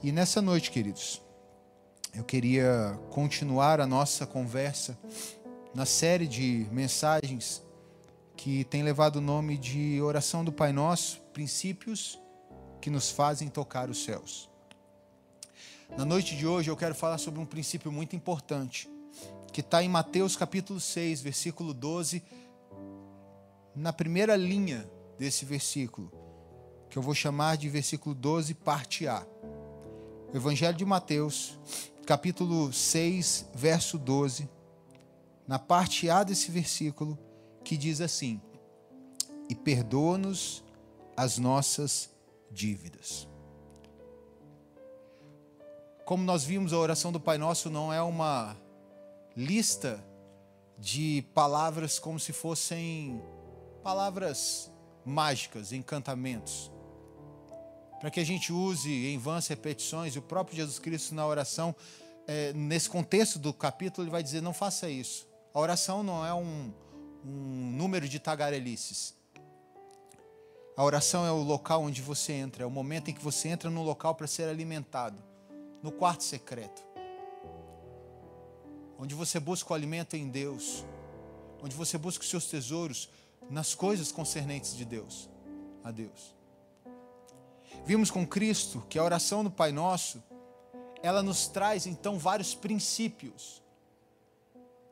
E nessa noite, queridos, eu queria continuar a nossa conversa na série de mensagens que tem levado o nome de Oração do Pai Nosso, princípios que nos fazem tocar os céus. Na noite de hoje eu quero falar sobre um princípio muito importante, que está em Mateus capítulo 6, versículo 12, na primeira linha desse versículo, que eu vou chamar de versículo 12, parte A. Evangelho de Mateus, capítulo 6, verso 12, na parte A desse versículo, que diz assim: E perdoa-nos as nossas dívidas. Como nós vimos, a oração do Pai Nosso não é uma lista de palavras como se fossem palavras mágicas, encantamentos. Para que a gente use em vãs repetições, o próprio Jesus Cristo na oração, é, nesse contexto do capítulo, ele vai dizer: não faça isso. A oração não é um, um número de tagarelices. A oração é o local onde você entra, é o momento em que você entra no local para ser alimentado no quarto secreto, onde você busca o alimento em Deus, onde você busca os seus tesouros nas coisas concernentes de Deus, a Deus. Vimos com Cristo que a oração do Pai Nosso, ela nos traz então vários princípios.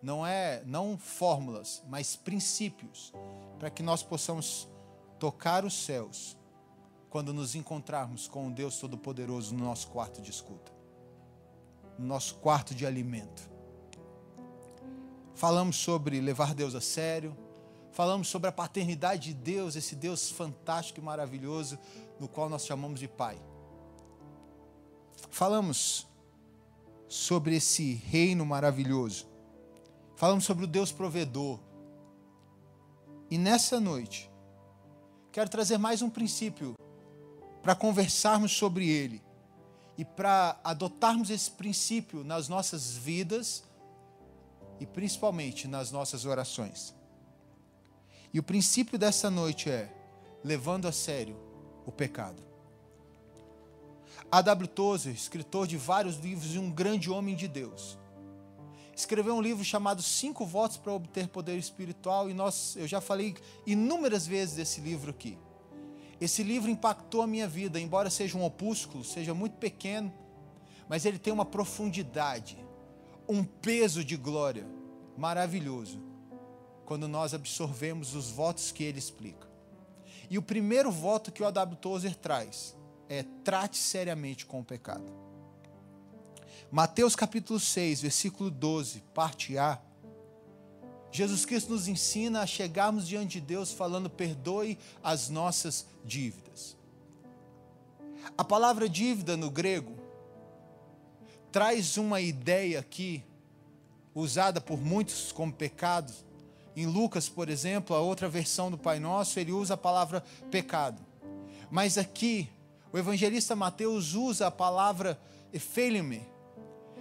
Não é não fórmulas, mas princípios para que nós possamos tocar os céus quando nos encontrarmos com o Deus Todo-Poderoso no nosso quarto de escuta no nosso quarto de alimento. Falamos sobre levar Deus a sério, falamos sobre a paternidade de Deus, esse Deus fantástico e maravilhoso, no qual nós chamamos de Pai. Falamos sobre esse reino maravilhoso. Falamos sobre o Deus provedor. E nessa noite, quero trazer mais um princípio para conversarmos sobre ele e para adotarmos esse princípio nas nossas vidas e principalmente nas nossas orações. E o princípio dessa noite é levando a sério o pecado. A.W. Tozer, escritor de vários livros e um grande homem de Deus, escreveu um livro chamado Cinco Votos para Obter Poder Espiritual e nós, eu já falei inúmeras vezes desse livro aqui. Esse livro impactou a minha vida, embora seja um opúsculo, seja muito pequeno, mas ele tem uma profundidade, um peso de glória maravilhoso quando nós absorvemos os votos que ele explica. E o primeiro voto que o A.W. Tozer traz é trate seriamente com o pecado. Mateus capítulo 6, versículo 12, parte A, Jesus Cristo nos ensina a chegarmos diante de Deus falando: perdoe as nossas dívidas. A palavra dívida no grego traz uma ideia aqui, usada por muitos como pecado. Em Lucas, por exemplo, a outra versão do Pai Nosso, ele usa a palavra pecado. Mas aqui, o evangelista Mateus usa a palavra efeilime,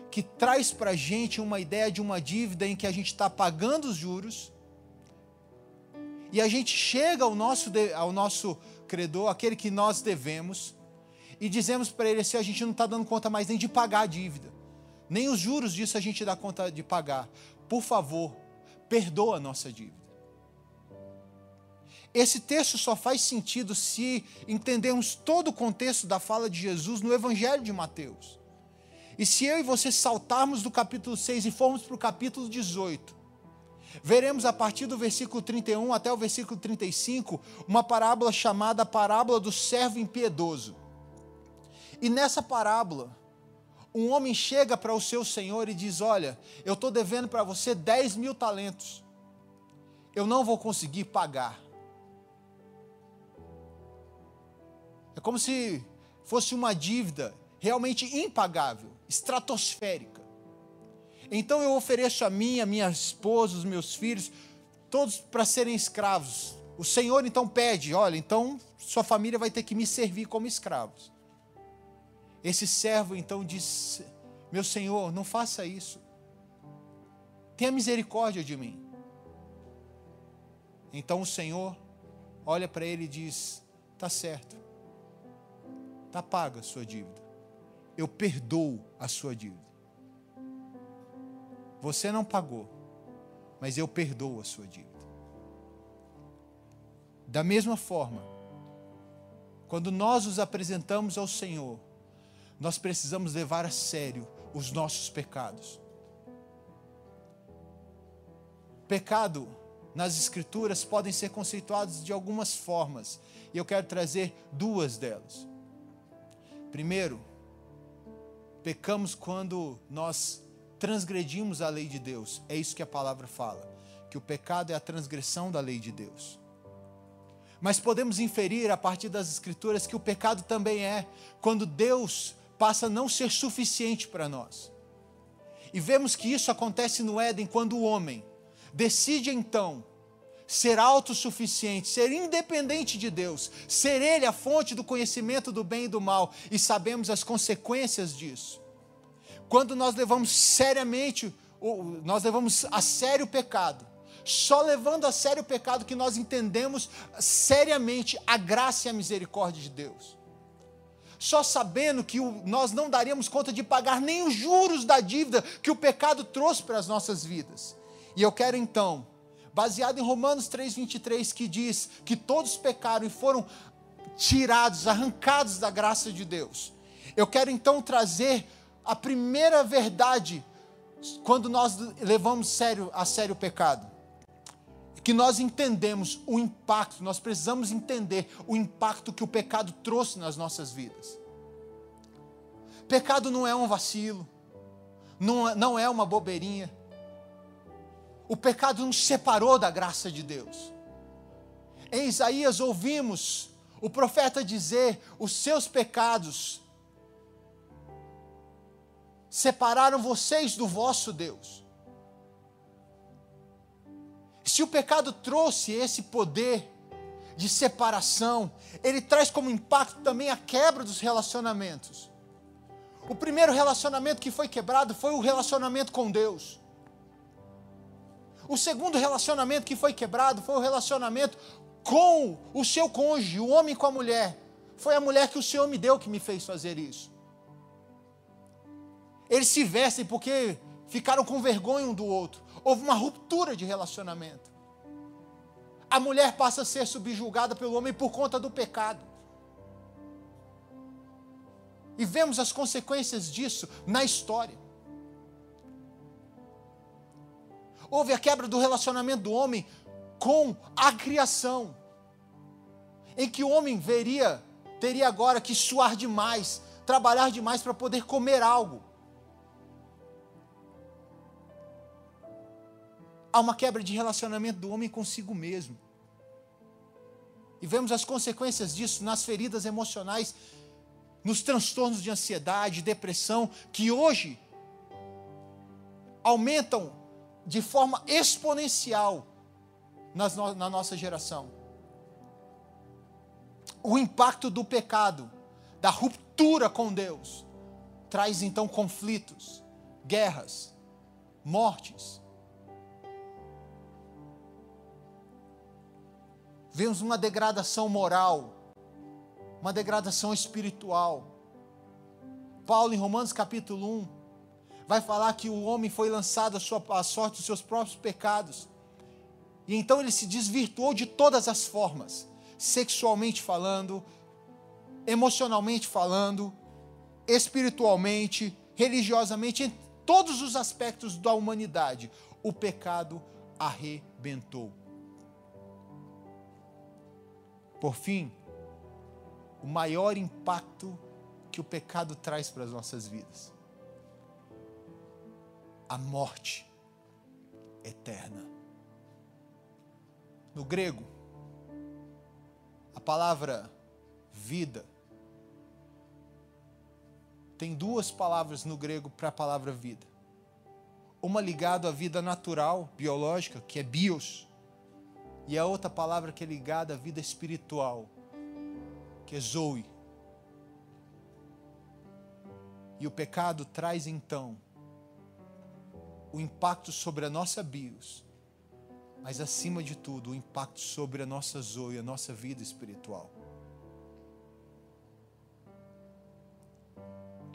que traz para a gente uma ideia de uma dívida em que a gente está pagando os juros e a gente chega ao nosso, ao nosso credor, aquele que nós devemos, e dizemos para ele assim: a gente não está dando conta mais nem de pagar a dívida, nem os juros disso a gente dá conta de pagar. Por favor, perdoa a nossa dívida. Esse texto só faz sentido se entendermos todo o contexto da fala de Jesus no Evangelho de Mateus. E se eu e você saltarmos do capítulo 6 e formos para o capítulo 18, veremos a partir do versículo 31 até o versículo 35 uma parábola chamada parábola do servo impiedoso. E nessa parábola, um homem chega para o seu senhor e diz: Olha, eu estou devendo para você 10 mil talentos, eu não vou conseguir pagar. É como se fosse uma dívida realmente impagável estratosférica. Então eu ofereço a mim, a minha esposa, os meus filhos, todos para serem escravos. O Senhor então pede: olha, então sua família vai ter que me servir como escravos. Esse servo então diz: meu Senhor, não faça isso. Tenha misericórdia de mim. Então o Senhor olha para ele e diz: está certo, está paga a sua dívida eu perdoo a sua dívida. Você não pagou, mas eu perdoo a sua dívida. Da mesma forma, quando nós nos apresentamos ao Senhor, nós precisamos levar a sério os nossos pecados. Pecado nas Escrituras podem ser conceituados de algumas formas, e eu quero trazer duas delas. Primeiro, pecamos quando nós transgredimos a lei de Deus, é isso que a palavra fala, que o pecado é a transgressão da lei de Deus. Mas podemos inferir a partir das Escrituras que o pecado também é quando Deus passa a não ser suficiente para nós. E vemos que isso acontece no Éden quando o homem decide então ser autossuficiente, ser independente de Deus, ser Ele a fonte do conhecimento do bem e do mal, e sabemos as consequências disso. Quando nós levamos seriamente, nós levamos a sério o pecado, só levando a sério o pecado que nós entendemos seriamente a graça e a misericórdia de Deus. Só sabendo que nós não daríamos conta de pagar nem os juros da dívida que o pecado trouxe para as nossas vidas. E eu quero então, baseado em Romanos 3,23, que diz que todos pecaram e foram tirados, arrancados da graça de Deus. Eu quero então trazer a primeira verdade quando nós levamos sério, a sério o pecado. Que nós entendemos o impacto, nós precisamos entender o impacto que o pecado trouxe nas nossas vidas. Pecado não é um vacilo, não, é, não é uma bobeirinha. O pecado nos separou da graça de Deus. Em Isaías ouvimos o profeta dizer: os seus pecados separaram vocês do vosso Deus. Se o pecado trouxe esse poder de separação, ele traz como impacto também a quebra dos relacionamentos. O primeiro relacionamento que foi quebrado foi o relacionamento com Deus. O segundo relacionamento que foi quebrado foi o relacionamento com o seu cônjuge, o homem com a mulher. Foi a mulher que o Senhor me deu que me fez fazer isso. Eles se vestem porque ficaram com vergonha um do outro. Houve uma ruptura de relacionamento. A mulher passa a ser subjugada pelo homem por conta do pecado. E vemos as consequências disso na história. Houve a quebra do relacionamento do homem com a criação, em que o homem veria, teria agora que suar demais, trabalhar demais para poder comer algo. Há uma quebra de relacionamento do homem consigo mesmo. E vemos as consequências disso nas feridas emocionais, nos transtornos de ansiedade, depressão, que hoje aumentam de forma exponencial nas no, na nossa geração. O impacto do pecado, da ruptura com Deus, traz então conflitos, guerras, mortes vemos uma degradação moral, uma degradação espiritual. Paulo, em Romanos capítulo 1, vai falar que o homem foi lançado à, sorte dos seus próprios pecados. E então ele se desvirtuou de todas as formas, sexualmente falando, emocionalmente falando, espiritualmente, religiosamente, em todos os aspectos da humanidade. O pecado arrebentou. Por fim, o maior impacto que o pecado traz para as nossas vidas a morte eterna. No grego, a palavra vida tem duas palavras no grego para a palavra vida. Uma ligada à vida natural, biológica, que é bios, e a outra palavra que é ligada à vida espiritual, que é Zoe. E o pecado traz então o impacto sobre a nossa bios, mas acima de tudo, o impacto sobre a nossa Zoe, a nossa vida espiritual.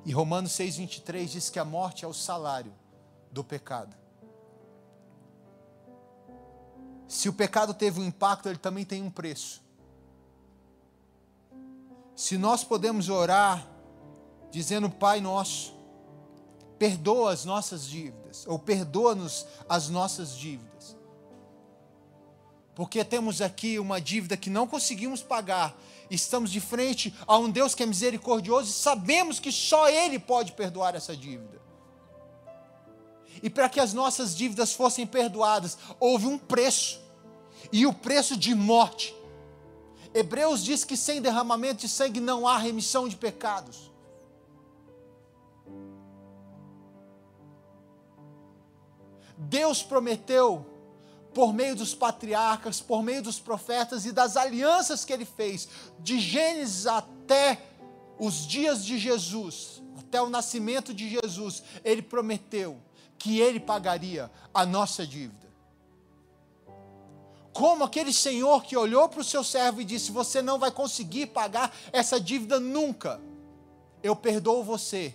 E Romanos 6,23 diz que a morte é o salário do pecado. Se o pecado teve um impacto, ele também tem um preço. Se nós podemos orar dizendo, Pai nosso, perdoa as nossas dívidas, ou perdoa-nos as nossas dívidas. Porque temos aqui uma dívida que não conseguimos pagar, estamos de frente a um Deus que é misericordioso e sabemos que só Ele pode perdoar essa dívida. E para que as nossas dívidas fossem perdoadas, houve um preço, e o preço de morte. Hebreus diz que sem derramamento de sangue não há remissão de pecados. Deus prometeu por meio dos patriarcas, por meio dos profetas e das alianças que ele fez, de Gênesis até os dias de Jesus, até o nascimento de Jesus, ele prometeu que ele pagaria a nossa dívida. Como aquele senhor que olhou para o seu servo e disse: Você não vai conseguir pagar essa dívida nunca. Eu perdoo você,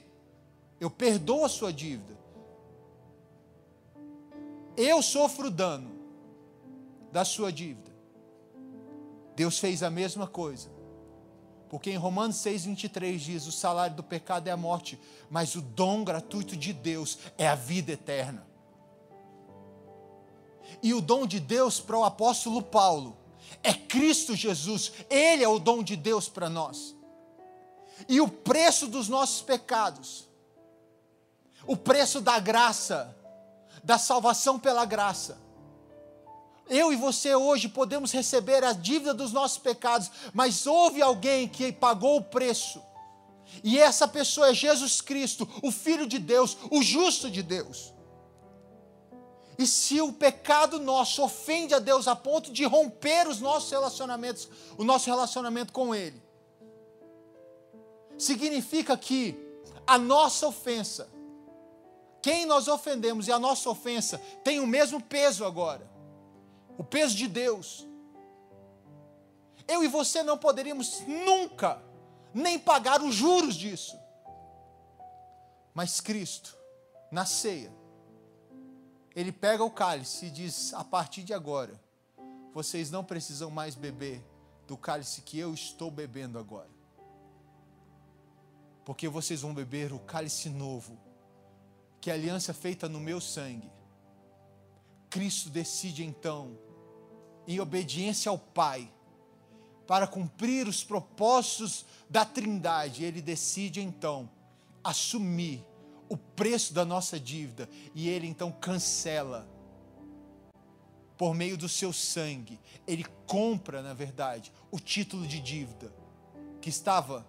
eu perdoo a sua dívida. Eu sofro dano, da sua dívida. Deus fez a mesma coisa. Porque em Romanos 6,23 diz: o salário do pecado é a morte, mas o dom gratuito de Deus é a vida eterna. E o dom de Deus para o apóstolo Paulo é Cristo Jesus, Ele é o dom de Deus para nós. E o preço dos nossos pecados, o preço da graça, da salvação pela graça, eu e você hoje podemos receber a dívida dos nossos pecados, mas houve alguém que pagou o preço. E essa pessoa é Jesus Cristo, o Filho de Deus, o justo de Deus. E se o pecado nosso ofende a Deus a ponto de romper os nossos relacionamentos, o nosso relacionamento com Ele, significa que a nossa ofensa, quem nós ofendemos e a nossa ofensa tem o mesmo peso agora o peso de Deus. Eu e você não poderíamos nunca nem pagar os juros disso. Mas Cristo, na ceia, ele pega o cálice e diz: a partir de agora, vocês não precisam mais beber do cálice que eu estou bebendo agora. Porque vocês vão beber o cálice novo, que é a aliança feita no meu sangue. Cristo decide então em obediência ao Pai, para cumprir os propósitos da Trindade, ele decide então assumir o preço da nossa dívida e ele então cancela por meio do seu sangue. Ele compra, na verdade, o título de dívida que estava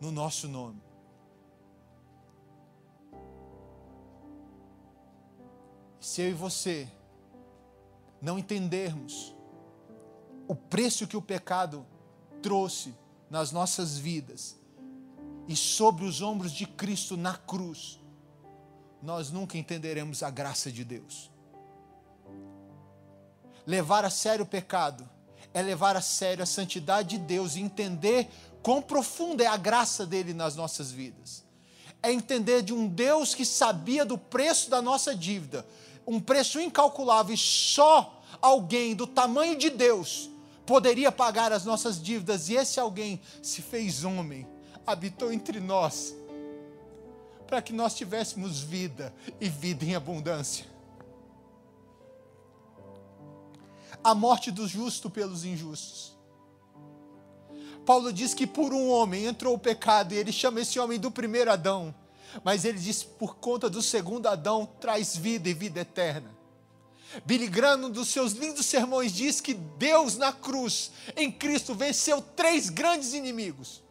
no nosso nome. Se eu e você não entendermos o preço que o pecado trouxe nas nossas vidas e sobre os ombros de Cristo na cruz, nós nunca entenderemos a graça de Deus. Levar a sério o pecado é levar a sério a santidade de Deus e entender quão profunda é a graça dele nas nossas vidas. É entender de um Deus que sabia do preço da nossa dívida, um preço incalculável e só alguém do tamanho de Deus poderia pagar as nossas dívidas e esse alguém se fez homem, habitou entre nós, para que nós tivéssemos vida e vida em abundância. A morte do justo pelos injustos. Paulo diz que por um homem entrou o pecado e ele chama esse homem do primeiro Adão. Mas ele diz: por conta do segundo Adão, traz vida e vida eterna. Billy Graham, um dos seus lindos sermões, diz que Deus na cruz, em Cristo, venceu três grandes inimigos: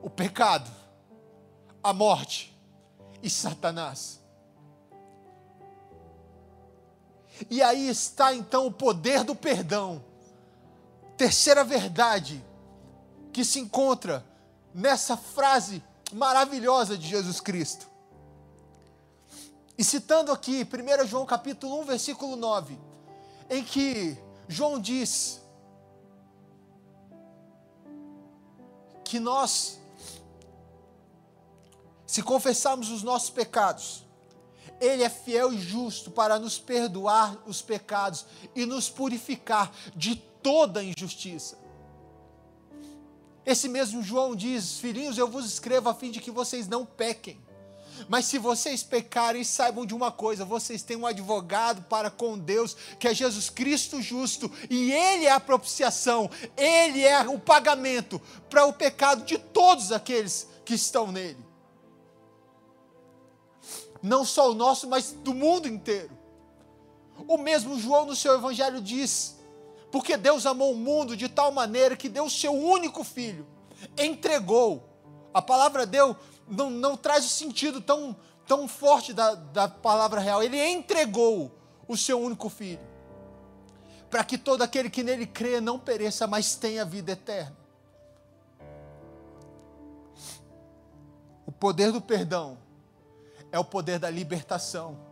o pecado, a morte e Satanás. E aí está então o poder do perdão. Terceira verdade que se encontra nessa frase maravilhosa de Jesus Cristo. E citando aqui 1 João capítulo 1, versículo 9, em que João diz que nós se confessarmos os nossos pecados, Ele é fiel e justo para nos perdoar os pecados e nos purificar de toda injustiça. Esse mesmo João diz: Filhinhos, eu vos escrevo a fim de que vocês não pequem. Mas se vocês pecarem, saibam de uma coisa: vocês têm um advogado para com Deus, que é Jesus Cristo justo, e Ele é a propiciação, Ele é o pagamento para o pecado de todos aqueles que estão nele. Não só o nosso, mas do mundo inteiro. O mesmo João no seu evangelho diz: porque Deus amou o mundo de tal maneira que deu o seu único filho, entregou. A palavra deu não, não traz o sentido tão, tão forte da, da palavra real. Ele entregou o seu único filho, para que todo aquele que nele crê não pereça, mas tenha vida eterna. O poder do perdão é o poder da libertação.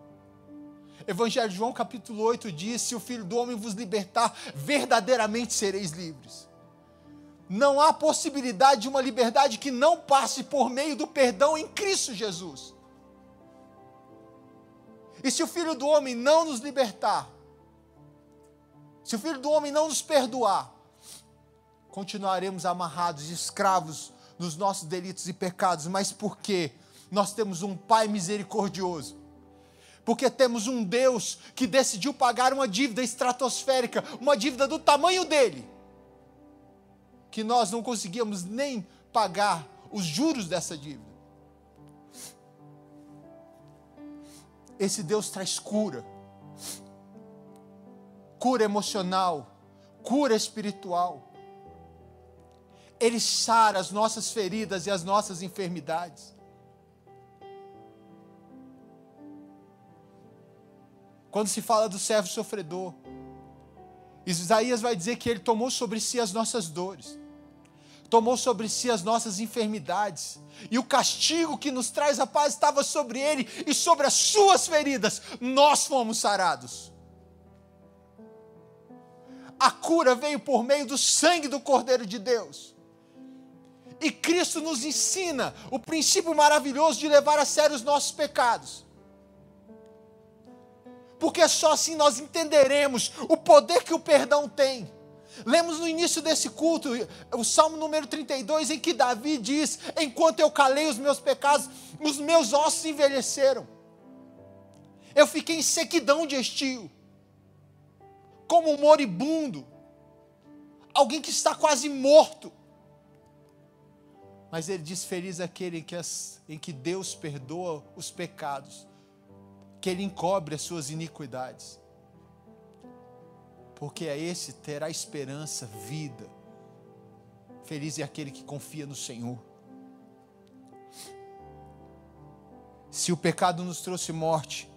Evangelho de João capítulo 8 diz: Se o Filho do Homem vos libertar, verdadeiramente sereis livres. Não há possibilidade de uma liberdade que não passe por meio do perdão em Cristo Jesus. E se o Filho do Homem não nos libertar, se o Filho do Homem não nos perdoar, continuaremos amarrados e escravos nos nossos delitos e pecados, mas porque nós temos um Pai misericordioso porque temos um Deus que decidiu pagar uma dívida estratosférica, uma dívida do tamanho dele, que nós não conseguíamos nem pagar os juros dessa dívida. Esse Deus traz cura, cura emocional, cura espiritual. Ele sara as nossas feridas e as nossas enfermidades. Quando se fala do servo sofredor, Isaías vai dizer que ele tomou sobre si as nossas dores, tomou sobre si as nossas enfermidades, e o castigo que nos traz a paz estava sobre ele, e sobre as suas feridas nós fomos sarados. A cura veio por meio do sangue do Cordeiro de Deus. E Cristo nos ensina o princípio maravilhoso de levar a sério os nossos pecados porque só assim nós entenderemos o poder que o perdão tem. Lemos no início desse culto o Salmo número 32, em que Davi diz: Enquanto eu calei os meus pecados, os meus ossos envelheceram. Eu fiquei em sequidão de estio, como um moribundo, alguém que está quase morto. Mas ele diz: Feliz aquele em que, as, em que Deus perdoa os pecados que Ele encobre as suas iniquidades. Porque a esse terá esperança, vida. Feliz é aquele que confia no Senhor. Se o pecado nos trouxe morte,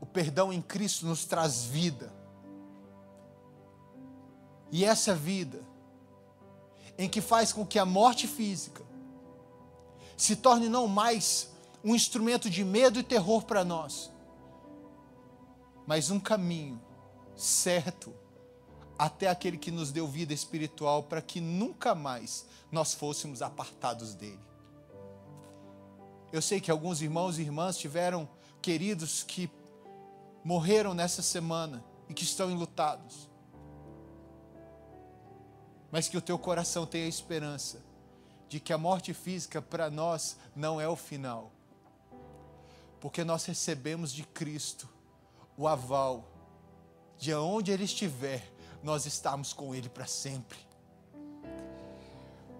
o perdão em Cristo nos traz vida. E essa vida, em que faz com que a morte física se torne não mais um instrumento de medo e terror para nós, mas um caminho certo até aquele que nos deu vida espiritual para que nunca mais nós fôssemos apartados dele. Eu sei que alguns irmãos e irmãs tiveram queridos que morreram nessa semana e que estão enlutados. Mas que o teu coração tenha esperança de que a morte física para nós não é o final porque nós recebemos de Cristo o aval de onde Ele estiver, nós estamos com Ele para sempre.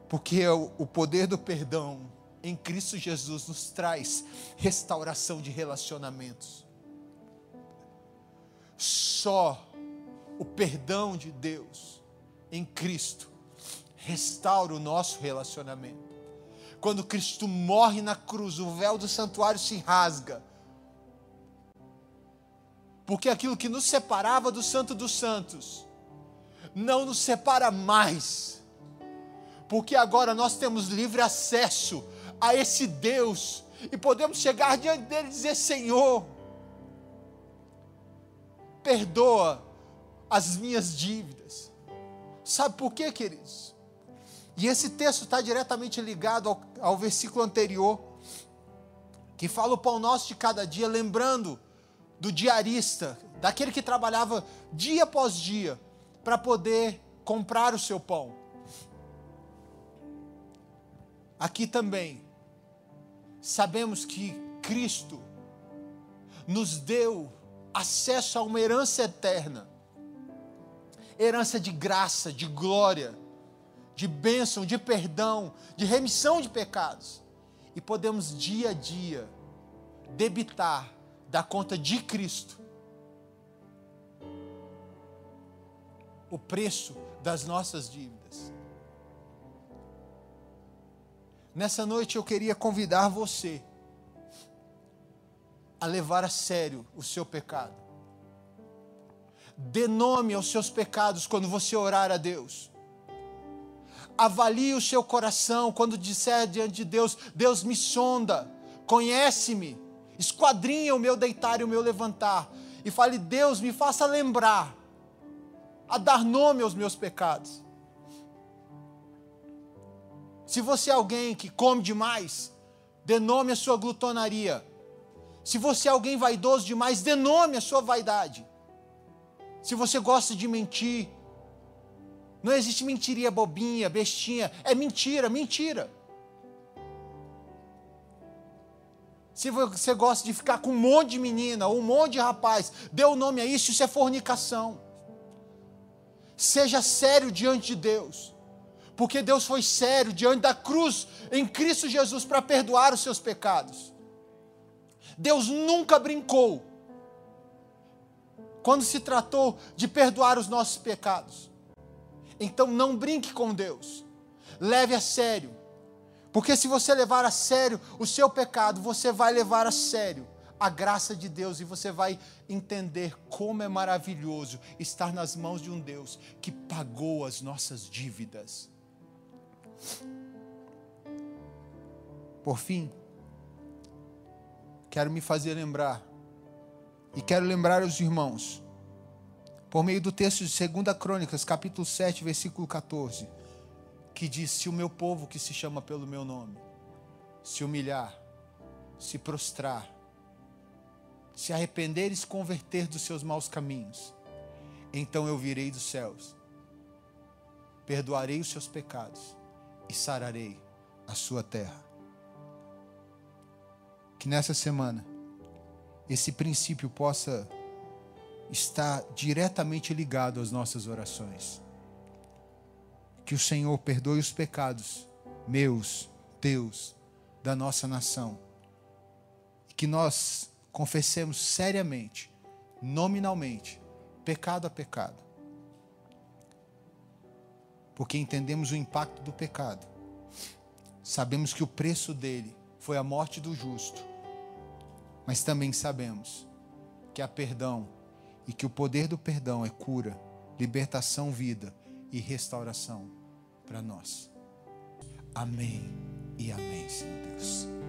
Porque o poder do perdão em Cristo Jesus nos traz restauração de relacionamentos. Só o perdão de Deus em Cristo restaura o nosso relacionamento. Quando Cristo morre na cruz, o véu do santuário se rasga. Porque aquilo que nos separava do Santo dos Santos não nos separa mais. Porque agora nós temos livre acesso a esse Deus e podemos chegar diante dele e dizer: Senhor, perdoa as minhas dívidas. Sabe por quê, queridos? E esse texto está diretamente ligado ao, ao versículo anterior, que fala o pão nosso de cada dia, lembrando do diarista, daquele que trabalhava dia após dia para poder comprar o seu pão. Aqui também, sabemos que Cristo nos deu acesso a uma herança eterna herança de graça, de glória, de bênção, de perdão, de remissão de pecados. E podemos dia a dia debitar da conta de Cristo o preço das nossas dívidas. Nessa noite eu queria convidar você a levar a sério o seu pecado. Dê nome aos seus pecados quando você orar a Deus. Avalie o seu coração quando disser diante de Deus: Deus me sonda, conhece-me, esquadrinha o meu deitar e o meu levantar. E fale: Deus, me faça lembrar a dar nome aos meus pecados. Se você é alguém que come demais, dê nome à sua glutonaria. Se você é alguém vaidoso demais, dê nome à sua vaidade. Se você gosta de mentir, não existe mentiria bobinha, bestinha, é mentira, mentira. Se você gosta de ficar com um monte de menina ou um monte de rapaz, dê o nome a isso, isso é fornicação. Seja sério diante de Deus, porque Deus foi sério diante da cruz em Cristo Jesus para perdoar os seus pecados. Deus nunca brincou quando se tratou de perdoar os nossos pecados. Então não brinque com Deus, leve a sério, porque se você levar a sério o seu pecado, você vai levar a sério a graça de Deus e você vai entender como é maravilhoso estar nas mãos de um Deus que pagou as nossas dívidas. Por fim, quero me fazer lembrar e quero lembrar aos irmãos, por meio do texto de 2 Crônicas, capítulo 7, versículo 14, que diz: Se o meu povo que se chama pelo meu nome se humilhar, se prostrar, se arrepender e se converter dos seus maus caminhos, então eu virei dos céus, perdoarei os seus pecados e sararei a sua terra. Que nessa semana esse princípio possa estar diretamente ligado às nossas orações. Que o Senhor perdoe os pecados meus, teus, da nossa nação. E que nós confessemos seriamente, nominalmente, pecado a pecado. Porque entendemos o impacto do pecado. Sabemos que o preço dele foi a morte do justo mas também sabemos que há perdão e que o poder do perdão é cura, libertação, vida e restauração para nós. Amém e amém, Senhor Deus.